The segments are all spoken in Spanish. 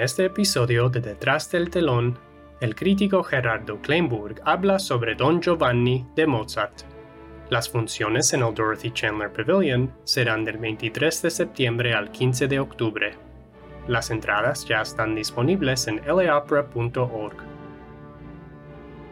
Este episodio de Detrás del telón, el crítico Gerardo Kleinburg habla sobre Don Giovanni de Mozart. Las funciones en el Dorothy Chandler Pavilion serán del 23 de septiembre al 15 de octubre. Las entradas ya están disponibles en laopera.org.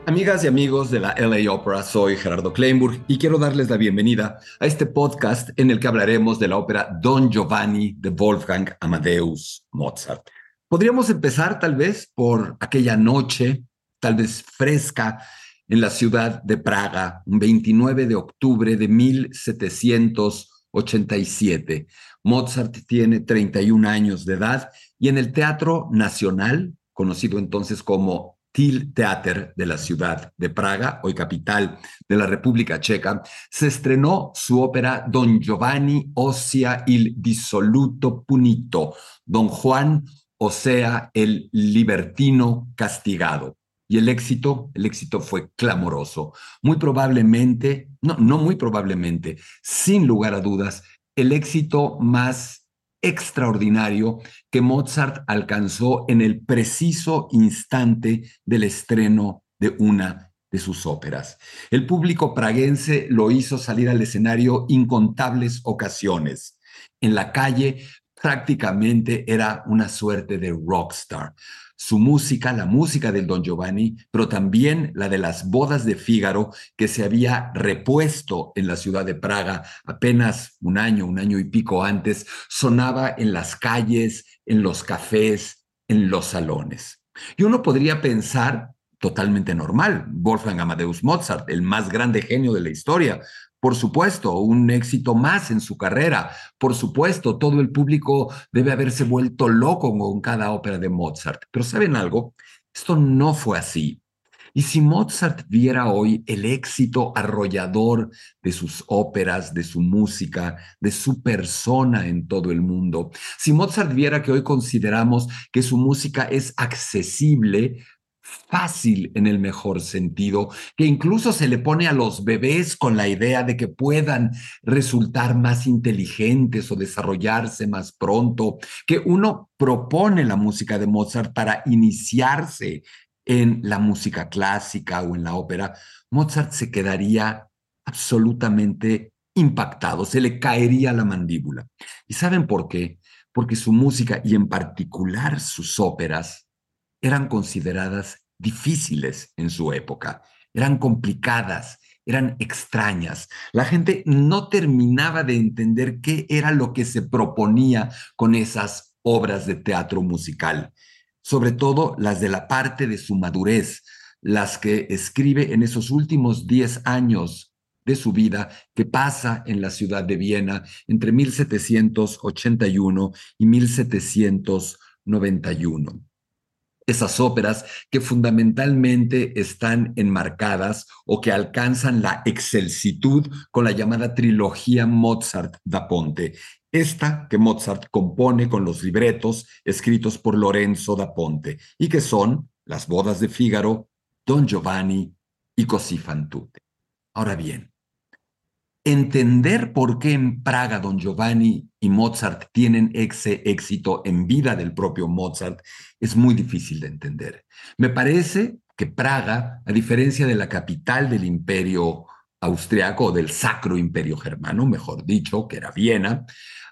Amigas y amigos de la LA Opera, soy Gerardo Kleinburg y quiero darles la bienvenida a este podcast en el que hablaremos de la ópera Don Giovanni de Wolfgang Amadeus Mozart. Podríamos empezar tal vez por aquella noche, tal vez fresca, en la ciudad de Praga, un 29 de octubre de 1787. Mozart tiene 31 años de edad y en el Teatro Nacional, conocido entonces como Til Theater de la ciudad de Praga, hoy capital de la República Checa, se estrenó su ópera Don Giovanni Ossia il dissoluto punito, Don Juan o sea, el libertino castigado. Y el éxito, el éxito fue clamoroso. Muy probablemente, no, no muy probablemente, sin lugar a dudas, el éxito más extraordinario que Mozart alcanzó en el preciso instante del estreno de una de sus óperas. El público praguense lo hizo salir al escenario incontables ocasiones. En la calle prácticamente era una suerte de rockstar. Su música, la música del Don Giovanni, pero también la de las bodas de Fígaro, que se había repuesto en la ciudad de Praga apenas un año, un año y pico antes, sonaba en las calles, en los cafés, en los salones. Y uno podría pensar totalmente normal. Wolfgang Amadeus Mozart, el más grande genio de la historia, por supuesto, un éxito más en su carrera. Por supuesto, todo el público debe haberse vuelto loco con cada ópera de Mozart. Pero ¿saben algo? Esto no fue así. Y si Mozart viera hoy el éxito arrollador de sus óperas, de su música, de su persona en todo el mundo, si Mozart viera que hoy consideramos que su música es accesible fácil en el mejor sentido, que incluso se le pone a los bebés con la idea de que puedan resultar más inteligentes o desarrollarse más pronto, que uno propone la música de Mozart para iniciarse en la música clásica o en la ópera, Mozart se quedaría absolutamente impactado, se le caería la mandíbula. ¿Y saben por qué? Porque su música y en particular sus óperas eran consideradas difíciles en su época, eran complicadas, eran extrañas. La gente no terminaba de entender qué era lo que se proponía con esas obras de teatro musical, sobre todo las de la parte de su madurez, las que escribe en esos últimos 10 años de su vida que pasa en la ciudad de Viena entre 1781 y 1791 esas óperas que fundamentalmente están enmarcadas o que alcanzan la excelsitud con la llamada trilogía Mozart da Ponte. Esta que Mozart compone con los libretos escritos por Lorenzo da Ponte y que son Las bodas de Fígaro, Don Giovanni y Così fan tutte. Ahora bien, entender por qué en Praga Don Giovanni y Mozart tienen ese éxito en vida del propio Mozart es muy difícil de entender. Me parece que Praga, a diferencia de la capital del imperio austriaco o del Sacro Imperio Germano, mejor dicho, que era Viena,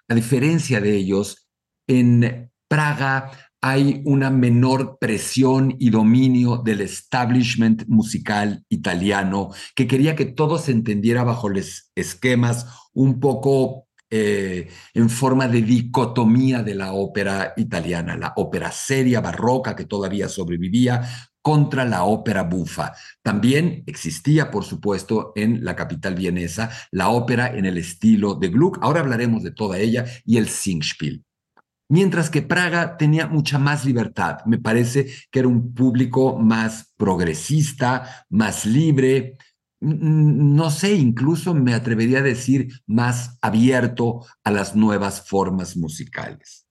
a diferencia de ellos, en Praga hay una menor presión y dominio del establishment musical italiano que quería que todo se entendiera bajo los esquemas un poco eh, en forma de dicotomía de la ópera italiana, la ópera seria, barroca, que todavía sobrevivía, contra la ópera bufa. También existía, por supuesto, en la capital vienesa la ópera en el estilo de Gluck. Ahora hablaremos de toda ella y el Singspiel mientras que Praga tenía mucha más libertad. Me parece que era un público más progresista, más libre, no sé, incluso me atrevería a decir más abierto a las nuevas formas musicales.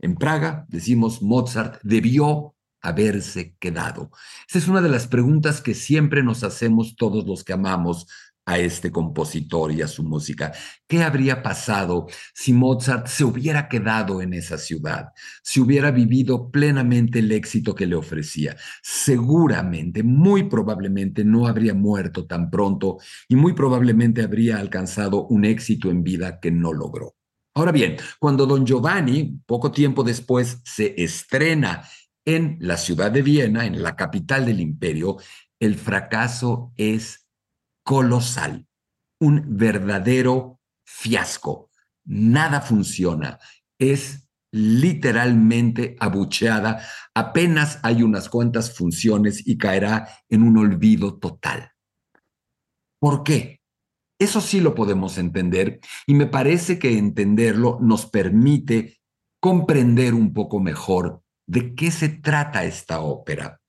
En Praga, decimos, Mozart debió haberse quedado. Esa es una de las preguntas que siempre nos hacemos todos los que amamos a este compositor y a su música. ¿Qué habría pasado si Mozart se hubiera quedado en esa ciudad, si hubiera vivido plenamente el éxito que le ofrecía? Seguramente, muy probablemente no habría muerto tan pronto y muy probablemente habría alcanzado un éxito en vida que no logró. Ahora bien, cuando don Giovanni, poco tiempo después, se estrena en la ciudad de Viena, en la capital del imperio, el fracaso es colosal, un verdadero fiasco. Nada funciona. Es literalmente abucheada. Apenas hay unas cuantas funciones y caerá en un olvido total. ¿Por qué? Eso sí lo podemos entender y me parece que entenderlo nos permite comprender un poco mejor de qué se trata esta ópera,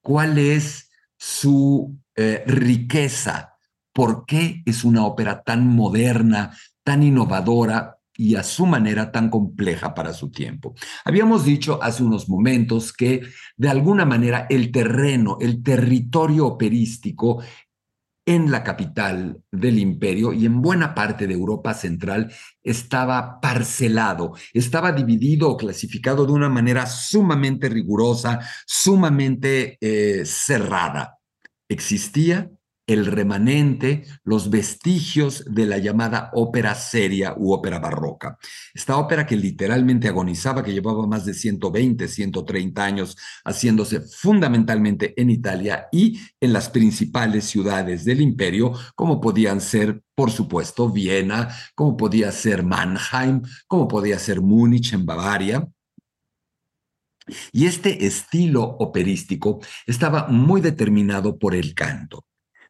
cuál es su eh, riqueza, por qué es una ópera tan moderna, tan innovadora y a su manera tan compleja para su tiempo. Habíamos dicho hace unos momentos que de alguna manera el terreno, el territorio operístico en la capital del imperio y en buena parte de Europa Central estaba parcelado, estaba dividido o clasificado de una manera sumamente rigurosa, sumamente eh, cerrada. Existía el remanente, los vestigios de la llamada ópera seria u ópera barroca. Esta ópera que literalmente agonizaba, que llevaba más de 120, 130 años haciéndose fundamentalmente en Italia y en las principales ciudades del imperio, como podían ser, por supuesto, Viena, como podía ser Mannheim, como podía ser Múnich en Bavaria. Y este estilo operístico estaba muy determinado por el canto.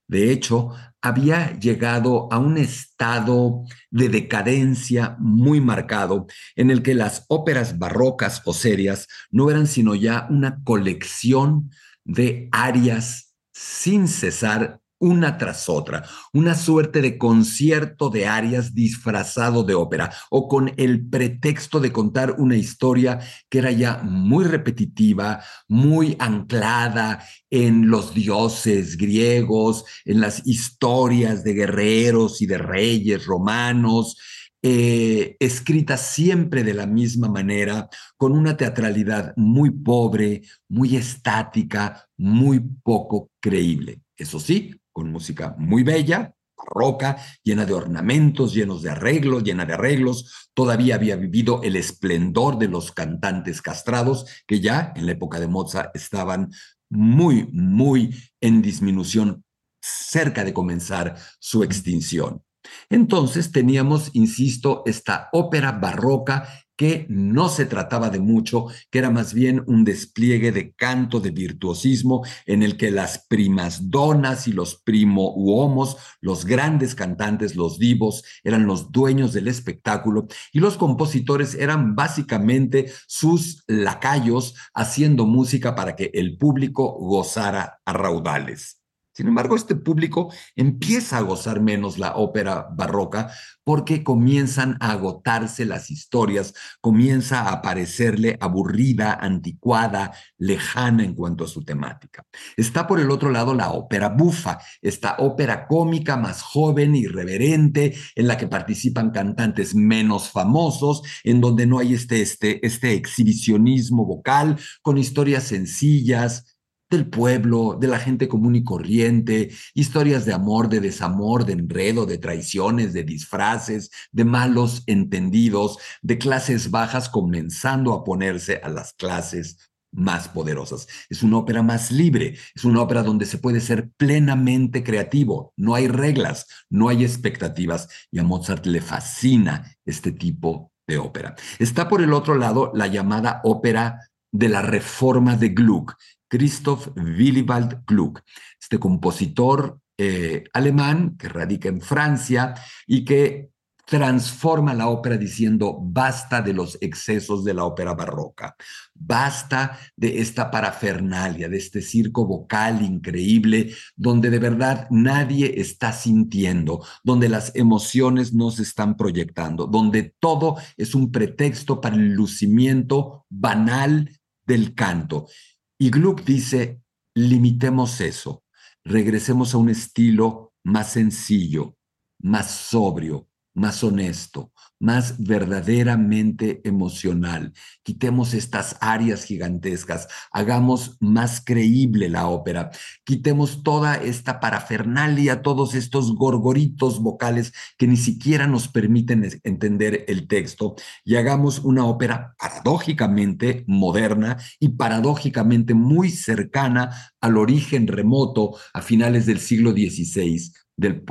De hecho, había llegado a un estado de decadencia muy marcado en el que las óperas barrocas o serias no eran sino ya una colección de arias sin cesar una tras otra, una suerte de concierto de arias disfrazado de ópera o con el pretexto de contar una historia que era ya muy repetitiva, muy anclada en los dioses griegos, en las historias de guerreros y de reyes romanos, eh, escrita siempre de la misma manera, con una teatralidad muy pobre, muy estática, muy poco creíble. Eso sí, con música muy bella, barroca, llena de ornamentos, llenos de arreglos, llena de arreglos. Todavía había vivido el esplendor de los cantantes castrados, que ya en la época de Mozart estaban muy, muy en disminución, cerca de comenzar su extinción. Entonces teníamos, insisto, esta ópera barroca que no se trataba de mucho, que era más bien un despliegue de canto, de virtuosismo, en el que las primas donas y los primo uomos, los grandes cantantes, los divos, eran los dueños del espectáculo y los compositores eran básicamente sus lacayos haciendo música para que el público gozara a raudales. Sin embargo, este público empieza a gozar menos la ópera barroca porque comienzan a agotarse las historias, comienza a parecerle aburrida, anticuada, lejana en cuanto a su temática. Está por el otro lado la ópera bufa, esta ópera cómica más joven, irreverente, en la que participan cantantes menos famosos, en donde no hay este, este, este exhibicionismo vocal, con historias sencillas, del pueblo, de la gente común y corriente, historias de amor, de desamor, de enredo, de traiciones, de disfraces, de malos entendidos, de clases bajas comenzando a ponerse a las clases más poderosas. Es una ópera más libre, es una ópera donde se puede ser plenamente creativo, no hay reglas, no hay expectativas y a Mozart le fascina este tipo de ópera. Está por el otro lado la llamada ópera de la reforma de Gluck, Christoph Willibald Gluck, este compositor eh, alemán que radica en Francia y que transforma la ópera diciendo basta de los excesos de la ópera barroca, basta de esta parafernalia, de este circo vocal increíble, donde de verdad nadie está sintiendo, donde las emociones no se están proyectando, donde todo es un pretexto para el lucimiento banal del canto. Y Gluck dice, limitemos eso, regresemos a un estilo más sencillo, más sobrio, más honesto, más verdaderamente emocional. Quitemos estas áreas gigantescas, hagamos más creíble la ópera, quitemos toda esta parafernalia, todos estos gorgoritos vocales que ni siquiera nos permiten entender el texto y hagamos una ópera paradójicamente moderna y paradójicamente muy cercana al origen remoto a finales del siglo XVI del,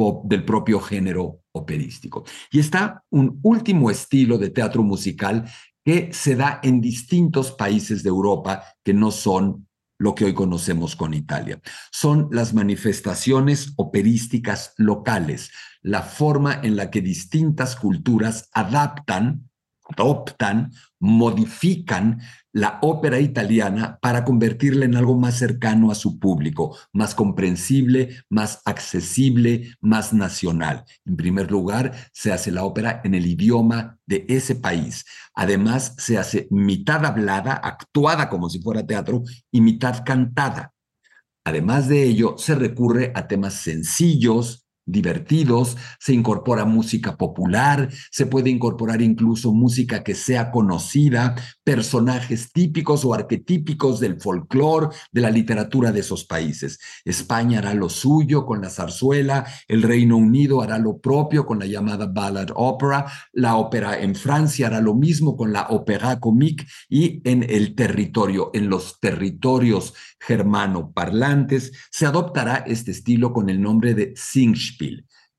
propio género operístico. Y está un último estilo de teatro musical que se da en distintos países de Europa que no son lo que hoy conocemos con Italia. Son las manifestaciones operísticas locales, la forma en la que distintas culturas adaptan, adoptan, modifican la ópera italiana para convertirla en algo más cercano a su público, más comprensible, más accesible, más nacional. En primer lugar, se hace la ópera en el idioma de ese país. Además, se hace mitad hablada, actuada como si fuera teatro, y mitad cantada. Además de ello, se recurre a temas sencillos, divertidos, se incorpora música popular, se puede incorporar incluso música que sea conocida, personajes típicos o arquetípicos del folclore, de la literatura de esos países. España hará lo suyo con la zarzuela, el Reino Unido hará lo propio con la llamada ballad opera, la ópera en Francia hará lo mismo con la opéra comique y en el territorio, en los territorios germano parlantes, se adoptará este estilo con el nombre de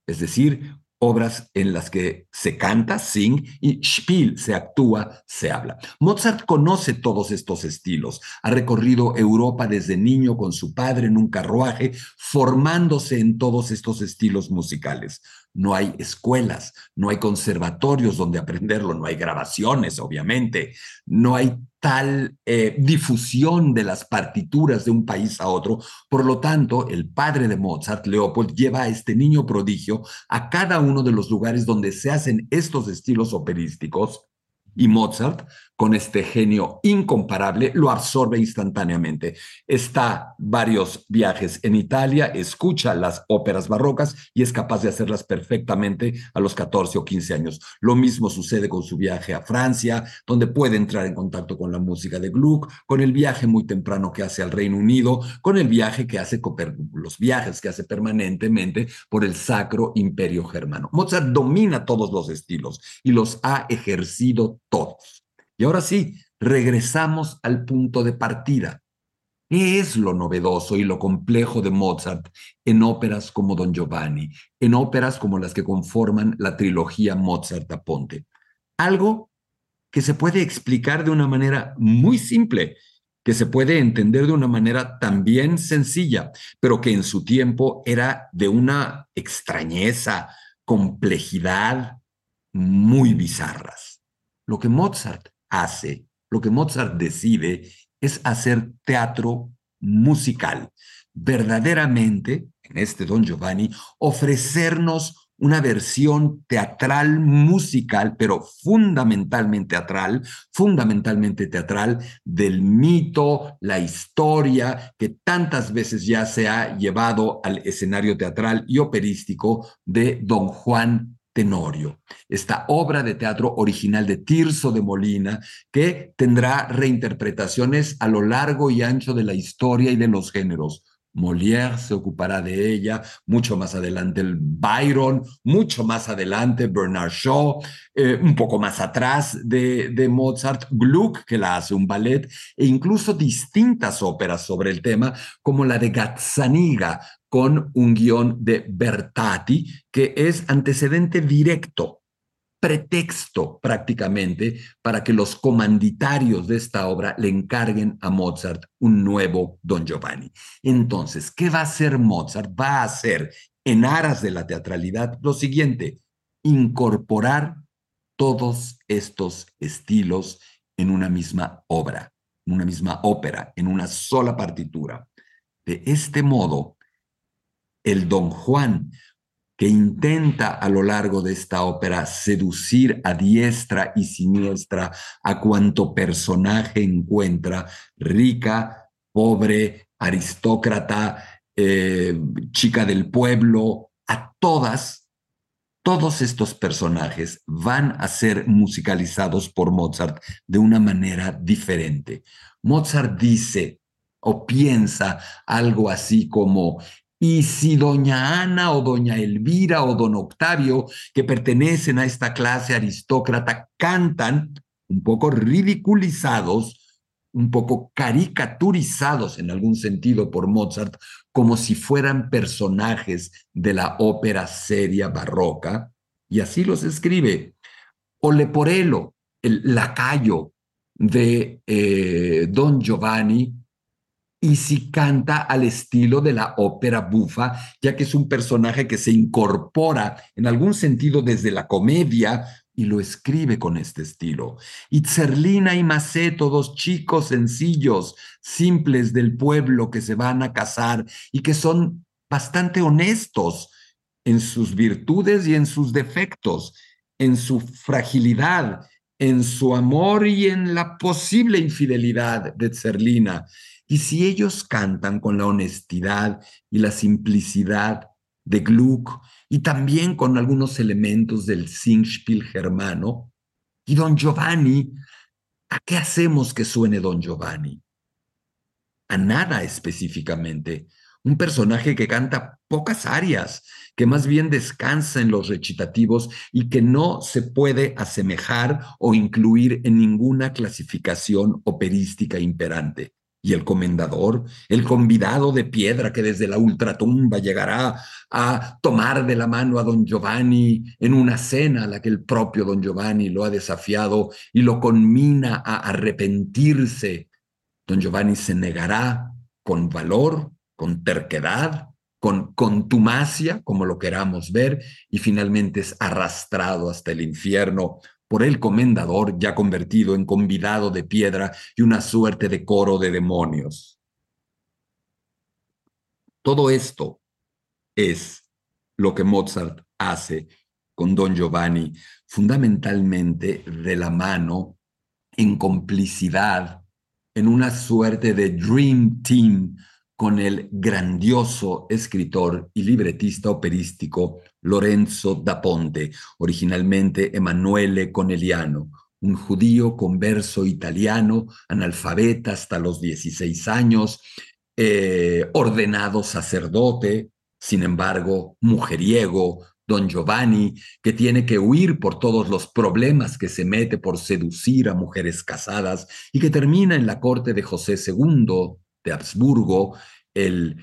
Es decir, obras en las que se canta, sing, y spiel, se actúa, se habla. Mozart conoce todos estos estilos, ha recorrido Europa desde niño con su padre en un carruaje, formándose en todos estos estilos musicales. No hay escuelas, no hay conservatorios donde aprenderlo, no hay grabaciones, obviamente, no hay tal eh, difusión de las partituras de un país a otro. Por lo tanto, el padre de Mozart, Leopold, lleva a este niño prodigio a cada uno de los lugares donde se hacen estos estilos operísticos y Mozart, con este genio incomparable, lo absorbe instantáneamente. Está varios viajes en Italia, escucha las óperas barrocas y es capaz de hacerlas perfectamente a los 14 o 15 años. Lo mismo sucede con su viaje a Francia, donde puede entrar en contacto con la música de Gluck, con el viaje muy temprano que hace al Reino Unido, con el viaje que hace, los viajes que hace permanentemente por el Sacro Imperio Germano. Mozart domina todos los estilos y los ha ejercido todos. Y ahora sí, regresamos al punto de partida. ¿Qué es lo novedoso y lo complejo de Mozart en óperas como Don Giovanni, en óperas como las que conforman la trilogía Mozart a Ponte? Algo que se puede explicar de una manera muy simple, que se puede entender de una manera también sencilla, pero que en su tiempo era de una extrañeza, complejidad muy bizarras. Lo que Mozart hace, lo que Mozart decide es hacer teatro musical. Verdaderamente, en este Don Giovanni, ofrecernos una versión teatral musical, pero fundamentalmente teatral, fundamentalmente teatral del mito, la historia que tantas veces ya se ha llevado al escenario teatral y operístico de Don Juan Tenorio, esta obra de teatro original de Tirso de Molina, que tendrá reinterpretaciones a lo largo y ancho de la historia y de los géneros. Molière se ocupará de ella, mucho más adelante el Byron, mucho más adelante Bernard Shaw, eh, un poco más atrás de, de, Mozart, Gluck, que la hace un ballet, e incluso distintas óperas sobre el tema, como la de Gazzaniga, con un guion de Bertati, que es antecedente directo, pretexto prácticamente para que los comanditarios de esta obra le encarguen a Mozart un nuevo Don Giovanni. Entonces, ¿qué va a hacer Mozart? Va a hacer, en aras de la teatralidad, lo siguiente, incorporar todos estos estilos en una misma obra, en una misma ópera, en una sola partitura. De este modo, el don Juan, que intenta a lo largo de esta ópera seducir a diestra y siniestra a cuanto personaje encuentra, rica, pobre, aristócrata, eh, chica del pueblo, a todas, todos estos personajes van a ser musicalizados por Mozart de una manera diferente. Mozart dice o piensa algo así como, y si doña Ana o doña Elvira o don Octavio, que pertenecen a esta clase aristócrata, cantan un poco ridiculizados, un poco caricaturizados en algún sentido por Mozart, como si fueran personajes de la ópera seria barroca, y así los escribe. O Leporello, el lacayo de eh, Don Giovanni, y si canta al estilo de la ópera bufa, ya que es un personaje que se incorpora en algún sentido desde la comedia y lo escribe con este estilo. Y Zerlina y Maceto, dos chicos sencillos, simples del pueblo que se van a casar y que son bastante honestos en sus virtudes y en sus defectos, en su fragilidad, en su amor y en la posible infidelidad de Zerlina. Y si ellos cantan con la honestidad y la simplicidad de Gluck y también con algunos elementos del Singspiel germano. Y Don Giovanni, ¿a qué hacemos que suene Don Giovanni? A nada específicamente. Un personaje que canta pocas arias, que más bien descansa en los recitativos y que no se puede asemejar o incluir en ninguna clasificación operística imperante y el comendador, el convidado de piedra que desde la ultratumba llegará a tomar de la mano a don Giovanni en una cena a la que el propio don Giovanni lo ha desafiado y lo conmina a arrepentirse. Don Giovanni se negará con valor, con terquedad, con contumacia, como lo queramos ver, y finalmente es arrastrado hasta el infierno por el comendador ya convertido en convidado de piedra y una suerte de coro de demonios. Todo esto es lo que Mozart hace con Don Giovanni, fundamentalmente de la mano, en complicidad, en una suerte de Dream Team con el grandioso escritor y libretista operístico Lorenzo da Ponte, originalmente Emanuele Coneliano, un judío converso italiano, analfabeta hasta los 16 años, eh, ordenado sacerdote, sin embargo, mujeriego, don Giovanni, que tiene que huir por todos los problemas que se mete por seducir a mujeres casadas y que termina en la corte de José II de Habsburgo, el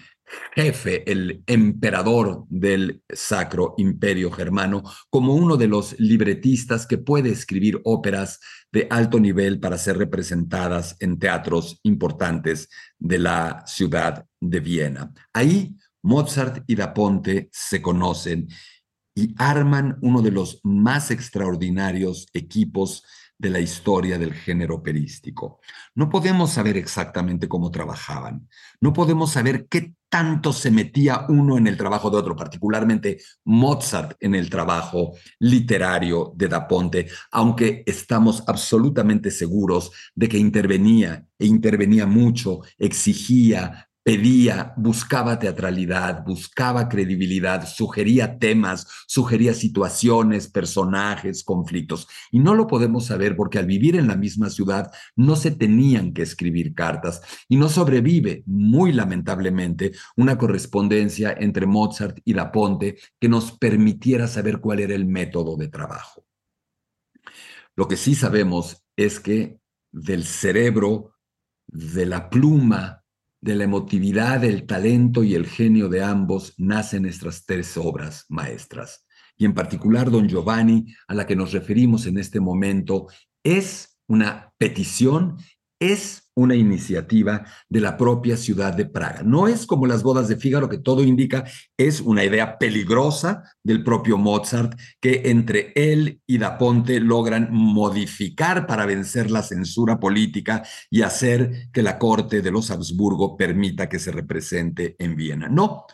jefe, el emperador del Sacro Imperio Germano, como uno de los libretistas que puede escribir óperas de alto nivel para ser representadas en teatros importantes de la ciudad de Viena. Ahí Mozart y Da Ponte se conocen y arman uno de los más extraordinarios equipos de la historia del género operístico. No podemos saber exactamente cómo trabajaban, no podemos saber qué tanto se metía uno en el trabajo de otro, particularmente Mozart en el trabajo literario de Da Ponte, aunque estamos absolutamente seguros de que intervenía e intervenía mucho, exigía, pedía, buscaba teatralidad, buscaba credibilidad, sugería temas, sugería situaciones, personajes, conflictos. Y no lo podemos saber porque al vivir en la misma ciudad no se tenían que escribir cartas y no sobrevive, muy lamentablemente, una correspondencia entre Mozart y Da Ponte que nos permitiera saber cuál era el método de trabajo. Lo que sí sabemos es que del cerebro, de la pluma, de la emotividad, el talento y el genio de ambos nacen nuestras tres obras maestras. Y en particular, don Giovanni, a la que nos referimos en este momento, es una petición, es una iniciativa de la propia ciudad de Praga. No es como las bodas de Fígaro, que todo indica, es una idea peligrosa del propio Mozart, que entre él y Da Ponte logran modificar para vencer la censura política y hacer que la corte de los Habsburgo permita que se represente en Viena. No,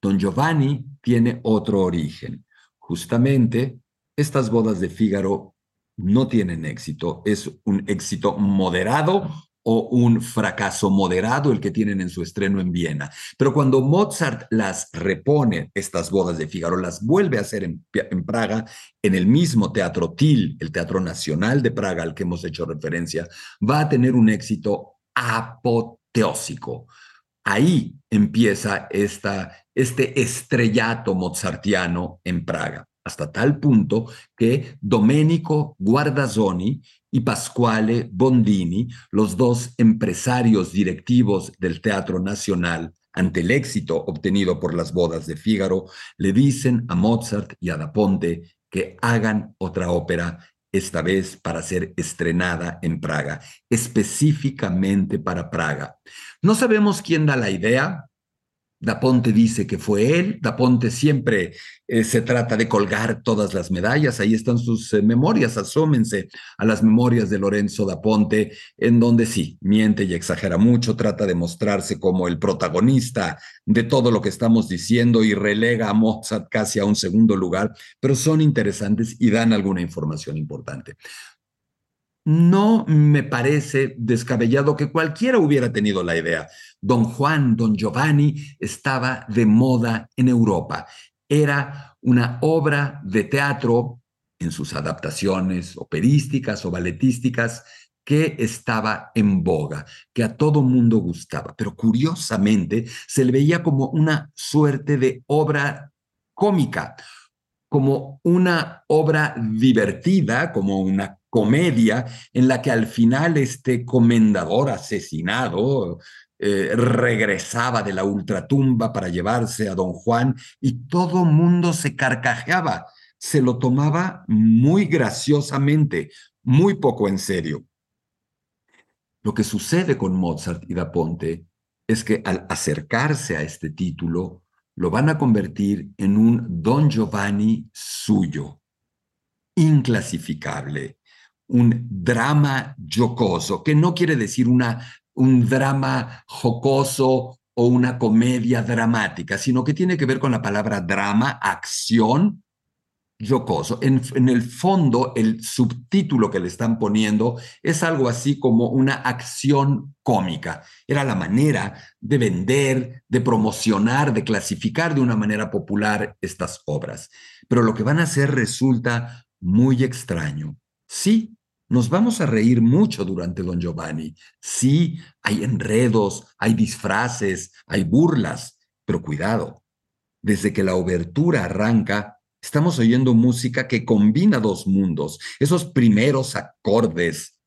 don Giovanni tiene otro origen. Justamente, estas bodas de Fígaro no tienen éxito, es un éxito moderado o un fracaso moderado el que tienen en su estreno en Viena. Pero cuando Mozart las repone, estas bodas de Figaro, las vuelve a hacer en, en Praga, en el mismo Teatro Til, el Teatro Nacional de Praga al que hemos hecho referencia, va a tener un éxito apoteósico. Ahí empieza esta, este estrellato mozartiano en Praga hasta tal punto que Domenico Guardazzoni y Pasquale Bondini, los dos empresarios directivos del Teatro Nacional, ante el éxito obtenido por las bodas de Fígaro, le dicen a Mozart y a Da Ponte que hagan otra ópera, esta vez para ser estrenada en Praga, específicamente para Praga. No sabemos quién da la idea, Daponte dice que fue él. Daponte siempre eh, se trata de colgar todas las medallas. Ahí están sus eh, memorias. Asómense a las memorias de Lorenzo Daponte, en donde sí, miente y exagera mucho, trata de mostrarse como el protagonista de todo lo que estamos diciendo y relega a Mozart casi a un segundo lugar, pero son interesantes y dan alguna información importante no me parece descabellado que cualquiera hubiera tenido la idea. Don Juan, don Giovanni estaba de moda en Europa. Era una obra de teatro en sus adaptaciones operísticas o balletísticas que estaba en boga, que a todo mundo gustaba, pero curiosamente se le veía como una suerte de obra cómica, como una obra divertida, como una comedia en la que al final este comendador asesinado eh, regresaba de la ultratumba para llevarse a don Juan y todo mundo se carcajeaba, se lo tomaba muy graciosamente, muy poco en serio. Lo que sucede con Mozart y Da Ponte es que al acercarse a este título, lo van a convertir en un Don Giovanni suyo, inclasificable, un drama jocoso, que no quiere decir una, un drama jocoso o una comedia dramática, sino que tiene que ver con la palabra drama, acción, jocoso. En, el fondo, el subtítulo que le están poniendo es algo así como una acción cómica. Era la manera de vender, de promocionar, de clasificar de una manera popular estas obras. Pero lo que van a hacer resulta muy extraño. Sí, nos vamos a reír mucho durante Don Giovanni. Sí, hay enredos, hay disfraces, hay burlas, pero cuidado. Desde que la obertura arranca, estamos oyendo música que combina dos mundos, esos primeros acordes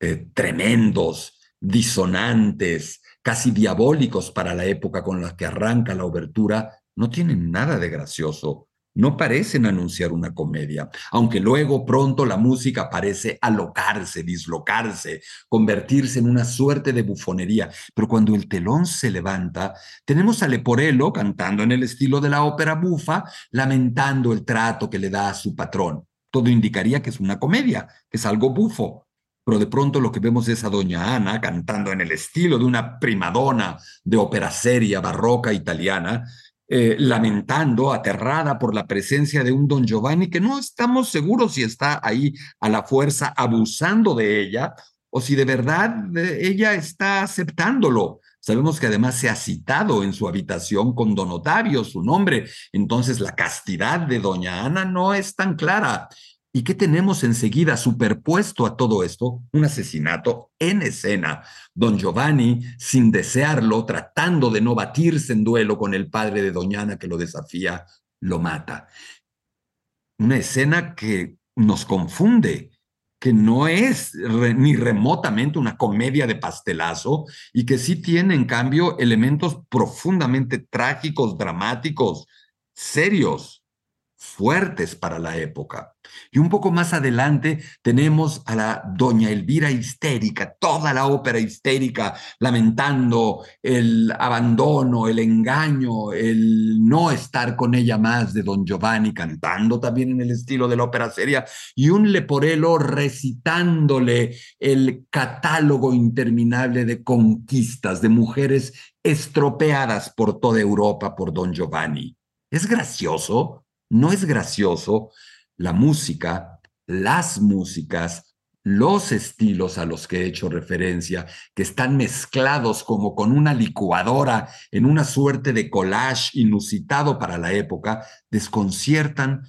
eh, tremendos, disonantes, casi diabólicos para la época con la que arranca la obertura, no tienen nada de gracioso no parecen anunciar una comedia, aunque luego pronto la música parece alocarse, dislocarse, convertirse en una suerte de bufonería. Pero cuando el telón se levanta, tenemos a Leporello cantando en el estilo de la ópera bufa, lamentando el trato que le da a su patrón. Todo indicaría que es una comedia, que es algo bufo. Pero de pronto lo que vemos es a Doña Ana cantando en el estilo de una primadona de ópera seria barroca italiana, eh, lamentando, aterrada por la presencia de un don Giovanni que no estamos seguros si está ahí a la fuerza abusando de ella o si de verdad eh, ella está aceptándolo. Sabemos que además se ha citado en su habitación con don Otavio, su nombre, entonces la castidad de doña Ana no es tan clara. ¿Y qué tenemos enseguida superpuesto a todo esto? Un asesinato en escena. Don Giovanni, sin desearlo, tratando de no batirse en duelo con el padre de Doña Ana que lo desafía, lo mata. Una escena que nos confunde, que no es ni remotamente una comedia de pastelazo y que sí tiene en cambio elementos profundamente trágicos, dramáticos, serios fuertes para la época. Y un poco más adelante tenemos a la doña Elvira histérica, toda la ópera histérica, lamentando el abandono, el engaño, el no estar con ella más de don Giovanni, cantando también en el estilo de la ópera seria, y un Leporello recitándole el catálogo interminable de conquistas de mujeres estropeadas por toda Europa por don Giovanni. Es gracioso, no es gracioso la música, las músicas, los estilos a los que he hecho referencia, que están mezclados como con una licuadora en una suerte de collage inusitado para la época, desconciertan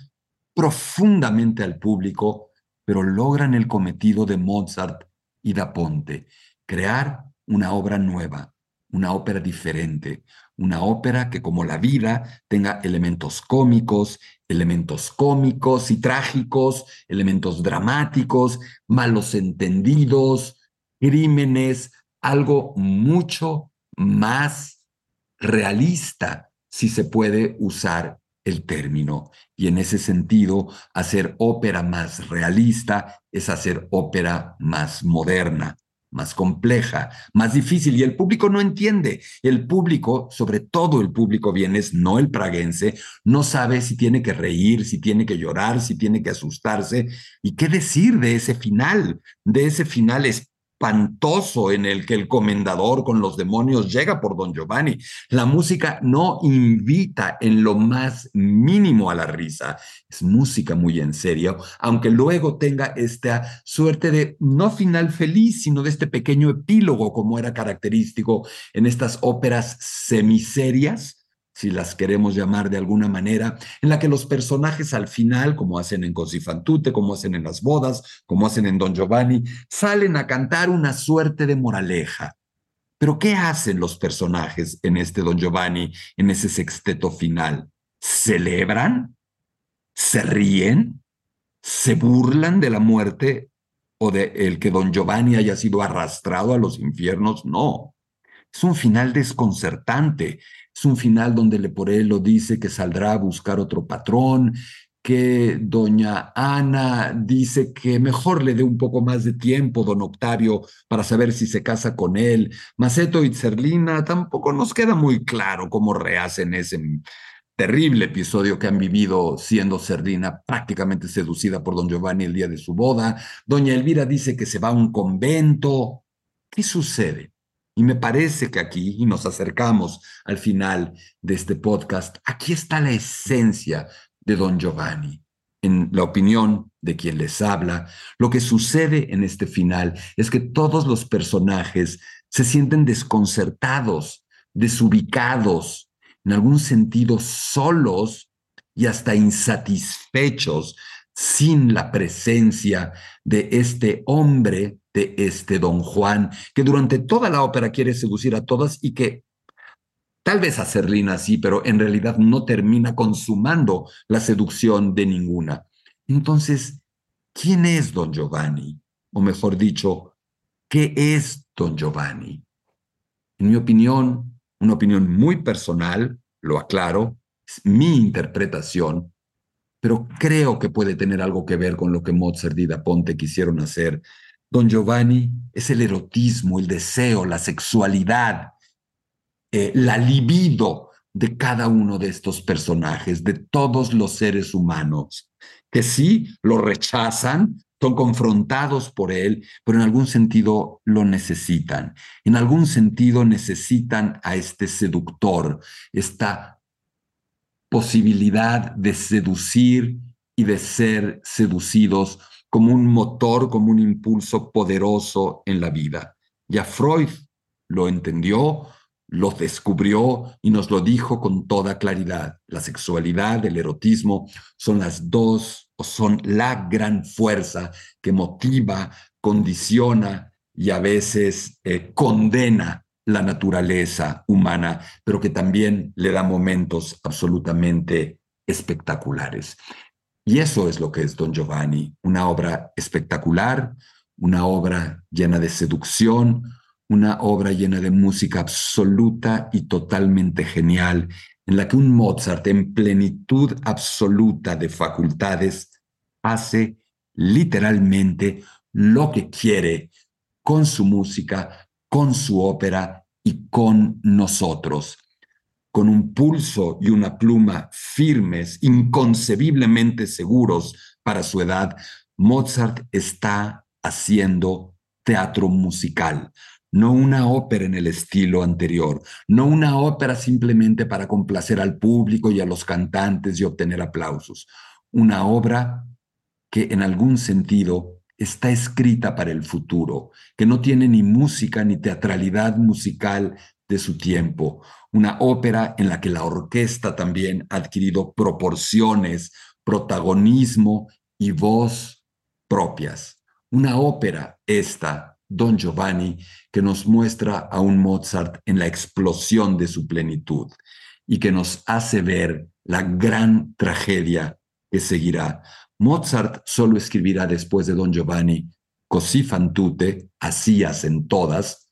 profundamente al público, pero logran el cometido de Mozart y da Ponte, crear una obra nueva, una ópera diferente, una ópera que como la vida tenga elementos cómicos, elementos cómicos y trágicos, elementos dramáticos, malos entendidos, crímenes, algo mucho más realista, si se puede usar el término. Y en ese sentido, hacer ópera más realista es hacer ópera más moderna más compleja, más difícil y el público no entiende. El público, sobre todo el público vienes, no el praguense, no sabe si tiene que reír, si tiene que llorar, si tiene que asustarse y qué decir de ese final, de ese final es espantoso en el que el comendador con los demonios llega por Don Giovanni. La música no invita en lo más mínimo a la risa. Es música muy en serio, aunque luego tenga esta suerte de no final feliz, sino de este pequeño epílogo como era característico en estas óperas semiserias si las queremos llamar de alguna manera, en la que los personajes al final, como hacen en Cosifantute, como hacen en las bodas, como hacen en Don Giovanni, salen a cantar una suerte de moraleja. Pero ¿qué hacen los personajes en este Don Giovanni, en ese sexteto final? ¿Celebran? ¿Se ríen? ¿Se burlan de la muerte o de el que Don Giovanni haya sido arrastrado a los infiernos? No. Es un final desconcertante, es un final donde Leporello dice que saldrá a buscar otro patrón, que doña Ana dice que mejor le dé un poco más de tiempo, don Octavio, para saber si se casa con él. Maceto y Zerlina tampoco nos queda muy claro cómo rehacen ese terrible episodio que han vivido siendo Cerdina prácticamente seducida por don Giovanni el día de su boda. Doña Elvira dice que se va a un convento. ¿Qué sucede? Y me parece que aquí, y nos acercamos al final de este podcast, aquí está la esencia de don Giovanni. En la opinión de quien les habla, lo que sucede en este final es que todos los personajes se sienten desconcertados, desubicados, en algún sentido solos y hasta insatisfechos sin la presencia de este hombre de este don Juan, que durante toda la ópera quiere seducir a todas y que tal vez a Serlina sí, pero en realidad no termina consumando la seducción de ninguna. Entonces, ¿quién es don Giovanni? O mejor dicho, ¿qué es don Giovanni? En mi opinión, una opinión muy personal, lo aclaro, es mi interpretación, pero creo que puede tener algo que ver con lo que Mozart y Da Ponte quisieron hacer Don Giovanni es el erotismo, el deseo, la sexualidad, eh, la libido de cada uno de estos personajes, de todos los seres humanos, que sí lo rechazan, son confrontados por él, pero en algún sentido lo necesitan. En algún sentido necesitan a este seductor, esta posibilidad de seducir y de ser seducidos como un motor, como un impulso poderoso en la vida. Ya Freud lo entendió, lo descubrió y nos lo dijo con toda claridad. La sexualidad, el erotismo son las dos o son la gran fuerza que motiva, condiciona y a veces eh, condena la naturaleza humana, pero que también le da momentos absolutamente espectaculares. Y eso es lo que es Don Giovanni, una obra espectacular, una obra llena de seducción, una obra llena de música absoluta y totalmente genial, en la que un Mozart en plenitud absoluta de facultades hace literalmente lo que quiere con su música, con su ópera y con nosotros. Con un pulso y una pluma firmes, inconcebiblemente seguros para su edad, Mozart está haciendo teatro musical, no una ópera en el estilo anterior, no una ópera simplemente para complacer al público y a los cantantes y obtener aplausos, una obra que en algún sentido está escrita para el futuro, que no tiene ni música ni teatralidad musical de su tiempo, una ópera en la que la orquesta también ha adquirido proporciones, protagonismo y voz propias. Una ópera esta, Don Giovanni, que nos muestra a un Mozart en la explosión de su plenitud y que nos hace ver la gran tragedia que seguirá. Mozart solo escribirá después de Don Giovanni Così fan tutte, así hacen todas.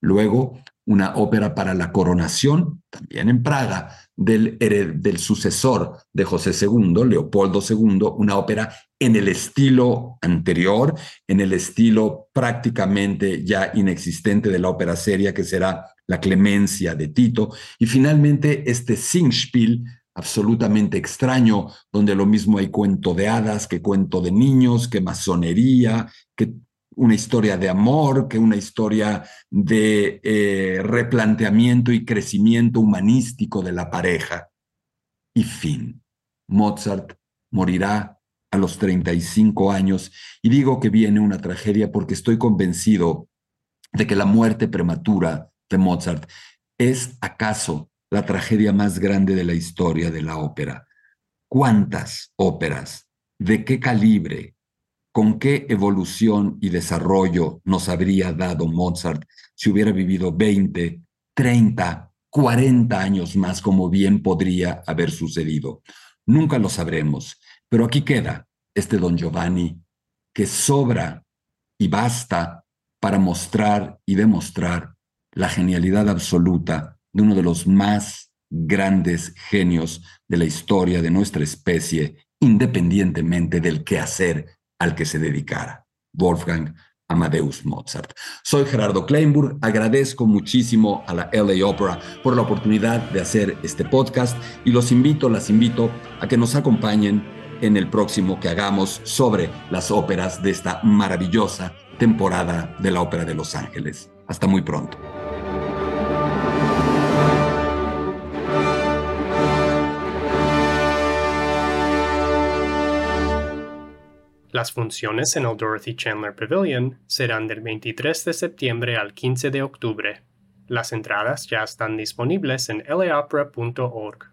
Luego, una ópera para la coronación, también en Praga, del, del sucesor de José II, Leopoldo II, una ópera en el estilo anterior, en el estilo prácticamente ya inexistente de la ópera seria, que será La Clemencia de Tito, y finalmente este Singspiel absolutamente extraño, donde lo mismo hay cuento de hadas que cuento de niños, que masonería, que una historia de amor, que una historia de eh, replanteamiento y crecimiento humanístico de la pareja. Y fin, Mozart morirá a los 35 años y digo que viene una tragedia porque estoy convencido de que la muerte prematura de Mozart es acaso la tragedia más grande de la historia de la ópera. ¿Cuántas óperas? ¿De qué calibre? ¿Con qué evolución y desarrollo nos habría dado Mozart si hubiera vivido 20, 30, 40 años más como bien podría haber sucedido? Nunca lo sabremos, pero aquí queda este don Giovanni que sobra y basta para mostrar y demostrar la genialidad absoluta de uno de los más grandes genios de la historia de nuestra especie, independientemente del quehacer al que se dedicara, Wolfgang Amadeus Mozart. Soy Gerardo Kleinburg, agradezco muchísimo a la LA Opera por la oportunidad de hacer este podcast y los invito, las invito a que nos acompañen en el próximo que hagamos sobre las óperas de esta maravillosa temporada de la Ópera de Los Ángeles. Hasta muy pronto. Las funciones en el Dorothy Chandler Pavilion serán del 23 de septiembre al 15 de octubre. Las entradas ya están disponibles en laopera.org.